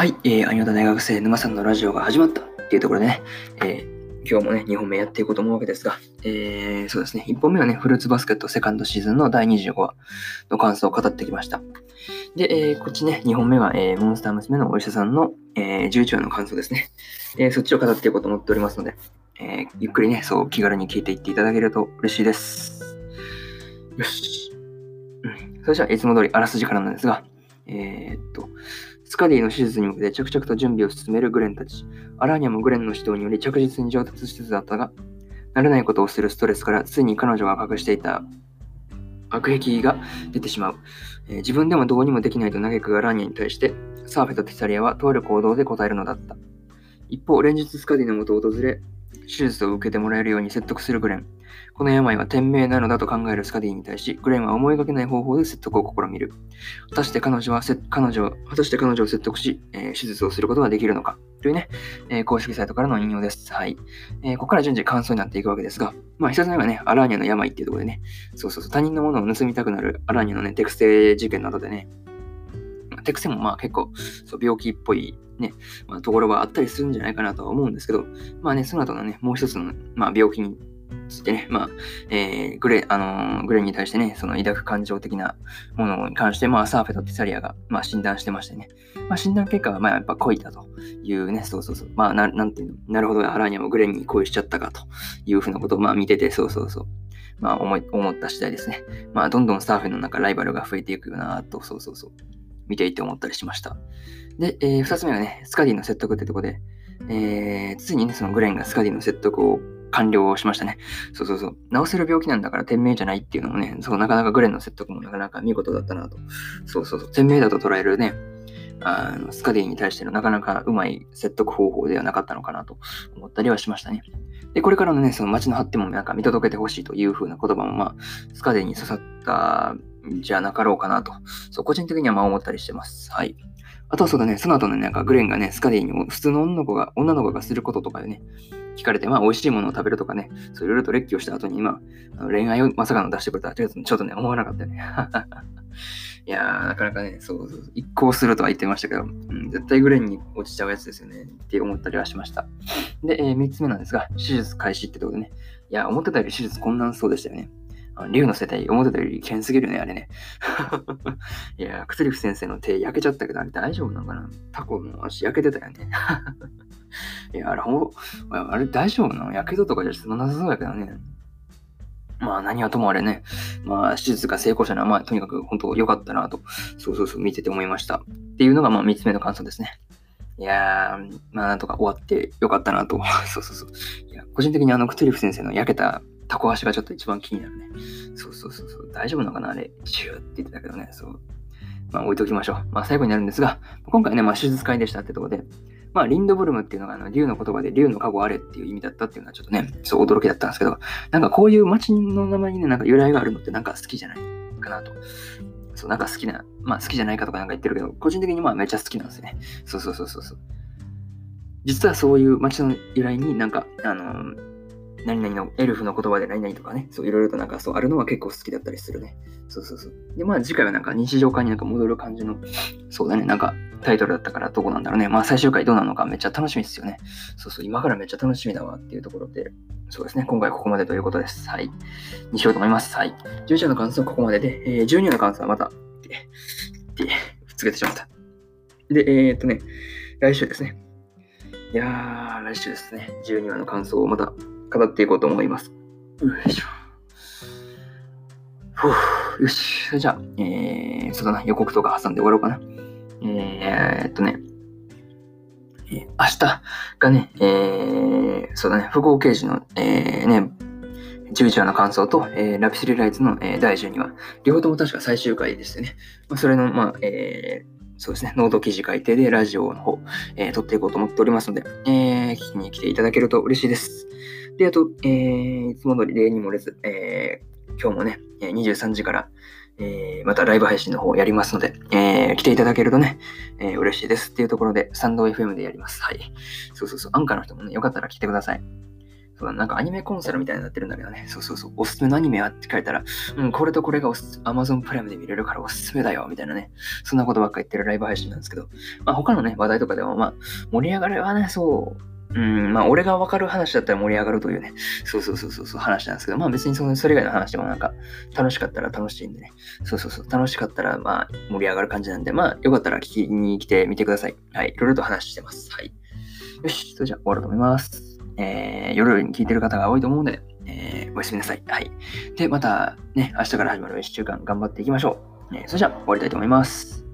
はい、えー、アニオタ大学生沼さんのラジオが始まったっていうところでね、えー、今日もね、2本目やっていこうと思うわけですが、えー、そうですね、1本目はね、フルーツバスケットセカンドシーズンの第25話の感想を語ってきました。で、えー、こっちね、2本目は、えー、モンスター娘のお医者さんの、えー、11話の感想ですね。えー、そっちを語っていこうと思っておりますので、えー、ゆっくりね、そう気軽に聞いていっていただけると嬉しいです。よし。うん、それじゃあ、いつも通りあらすじからなんですが、えー、っと、スカディの手術に向けて着々と準備を進めるグレンたち。アラーニャもグレンの指導により着実に上達しつつだったが、慣れないことをするストレスからついに彼女が隠していた悪癖が出てしまう、えー、自分でもどうにもできないと嘆くアラーニャに対して、サーフェとティサリアはとある行動で答えるのだった。一方、連日スカディのもとを訪れ、手術を受けてもらえるように説得するグレン。この病は天命なのだと考えるスカディに対し、グレンは思いがけない方法で説得を試みる。果たして彼女は、彼女果たして彼女を説得し、えー、手術をすることができるのか？というね、えー、公式サイトからの引用です。はい。えー、ここから順次感想になっていくわけですが、まあ、一つ目はね、アラーニャの病っていうところでね、そうそうそう、他人のものを盗みたくなるアラーニャのね、テクステ事件などでね、テクセもまあ結構そう病気っぽいね、まあ、ところはあったりするんじゃないかなとは思うんですけど、まあね、その後のね、もう一つの、まあ、病気についてね、まあ、えー、グレ、あのー、グレに対してね、その抱く感情的なものに関して、まあ、サーフェとティサリアが、まあ、診断してましてね、まあ、診断結果は、まあ、やっぱ恋だというね、そうそうそう、まあ、ななんていうの、なるほど、アラーニャもグレに恋しちゃったかというふうなことを、まあ、見てて、そうそうそう、まあ、思い、思った次第ですね。まあ、どんどんサーフェの中、ライバルが増えていくよなと、そうそうそう、見ていて思ったりしました。で、えー、二つ目はね、スカディの説得ってとこで、えー、ついにね、そのグレンがスカディの説得を完了しましたね。そうそうそう。治せる病気なんだから天命じゃないっていうのもね、そう、なかなかグレンの説得もなかなか見事だったなと。そうそうそう。天命だと捉えるね、あのスカディに対してのなかなかうまい説得方法ではなかったのかなと思ったりはしましたね。で、これからのね、その街の発展もなんか見届けてほしいという風な言葉も、まあ、スカディに刺さったじゃなかろうかなと、そう、個人的にはまあ思ったりしてます。はい。あとはそうだね、その後のね、なんかグレンがね、スカディに普通の女の子が、女の子がすることとかでね、聞かれて、まあ、美味しいものを食べるとかね、そういろいろと列挙した後に、まあ、恋愛をまさかの出してくれたちょっとね、思わなかったよね。いやー、なかなかね、そうそう、一向するとは言ってましたけど、うん、絶対グレンに落ちちゃうやつですよね、って思ったりはしました。で、えー、3つ目なんですが、手術開始ってとこでね、いや、思ってたより手術困難そうでしたよね。竜の世帯、思ってたより危険すぎるね、あれね。いや、クトリフ先生の手焼けちゃったけど、あれ大丈夫なのかなタコの足焼けてたよね。いや、あれ、ほあれ大丈夫なの？やけどとかじゃそんなさそうやけどね。まあ何はともあれね、まあ手術が成功したのは、まあとにかく本当良かったなと、そうそうそう見てて思いました。っていうのがまあ3つ目の感想ですね。いやー、まあなんとか終わってよかったなと。そうそうそう。いや、個人的にあのクトリフ先生の焼けたタコ足がちょっと一番気になるね。そうそうそうそう。大丈夫なのかなあれ？シューって言ってたけどね。そう。まあ置いときましょう。まあ最後になるんですが、今回ね、まあ手術会でしたってとこで、まあリンドブルムっていうのがあの竜の言葉で竜の加護あれっていう意味だったっていうのはちょっとね、そう驚きだったんですけど、なんかこういう街の名前にね、なんか由来があるのってなんか好きじゃないかなと。そう、なんか好きな、まあ好きじゃないかとかなんか言ってるけど、個人的にまあめっちゃ好きなんですよね。そうそうそうそうそう。実はそういう街の由来になんか、あのー何々のエルフの言葉で何々とかね、そういろいろとなんかそうあるのは結構好きだったりするね。そうそうそう。で、まあ次回はなんか日常化になんか戻る感じの、そうだね、なんかタイトルだったからどこなんだろうね。まあ最終回どうなのかめっちゃ楽しみですよね。そうそう、今からめっちゃ楽しみだわっていうところで、そうですね、今回ここまでということです。はい。にしようと思います。はい。11話の感想はここまでで、えー、12話の感想はまた、で、ふっつけてしまった。で、えー、っとね、来週ですね。いやー、来週ですね、12話の感想をまた語っていこうと思います。よいしょ。ふよし。それじゃあ、えー、そうだな、予告とか挟んで終わろうかな。えー、っとね、えー、明日がね、えー、そうだね、不合刑事の、えー、ね、11話の感想と、えー、ラピスリライツの、えー、第12話、両方とも確か最終回ですよね。まあ、それの、まあ、えー、そうですね、ノート記事書いてで、ラジオの方、えー、撮っていこうと思っておりますので、えー、聞きに来ていただけると嬉しいです。で、あと、えー、いつも通り例に漏れず、えー、今日もね、23時から、えー、またライブ配信の方やりますので、えー、来ていただけるとね、えー、嬉しいですっていうところで、スタンド FM でやります。はい。そうそうそう、アンカーの人もね、よかったら来てください。そう、なんかアニメコンサルみたいになってるんだけどね。そうそうそう。おすすめのアニメはって書いたら、うん、これとこれがおす Amazon プライムで見れるからおすすめだよ、みたいなね。そんなことばっか言ってるライブ配信なんですけど、まあ他のね、話題とかでも、まあ盛り上がりはね、そう、うん、まあ、俺がわかる話だったら盛り上がるというね、そうそうそうそうそう話なんですけど、まあ別にそのそれ以外の話でもなんか、楽しかったら楽しいんでね、そうそうそう、楽しかったらまあ盛り上がる感じなんで、まあよかったら聞きに来てみてください。はい、いろいろと話してます。はい。よし、それじゃあ終わると思います。えー、夜に聞いてる方が多いと思うので、えー、おやすみなさい。はい。で、またね、明日から始まる1週間頑張っていきましょう。えー、それじゃあ終わりたいと思います。